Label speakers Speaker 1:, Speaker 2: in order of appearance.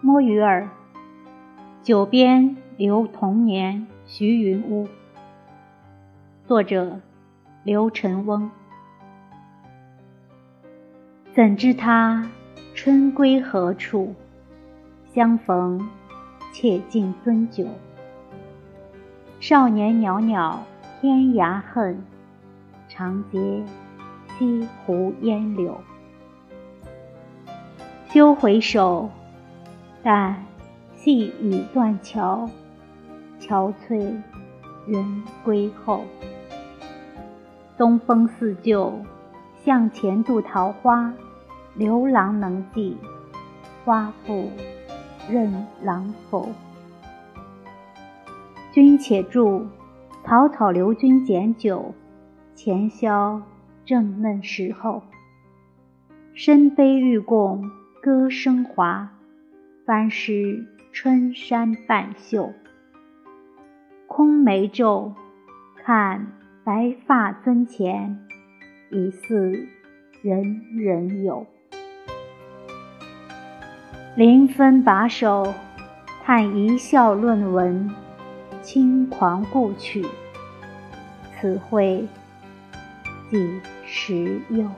Speaker 1: 摸鱼儿，九边留童年徐云屋。作者：刘晨翁。怎知他春归何处？相逢，且尽樽酒。少年袅袅天涯恨，长结西湖烟柳。休回首，但细雨断桥，憔悴人归后。东风似旧，向前度桃花。刘郎能记，花复任郎否？君且住，草草留君简酒，前宵正嫩时候。深悲欲共。歌声华，翻湿春衫半袖。空眉皱，看白发尊前，疑似人人有。临分把手，叹一笑论文，轻狂故去，此会几时有？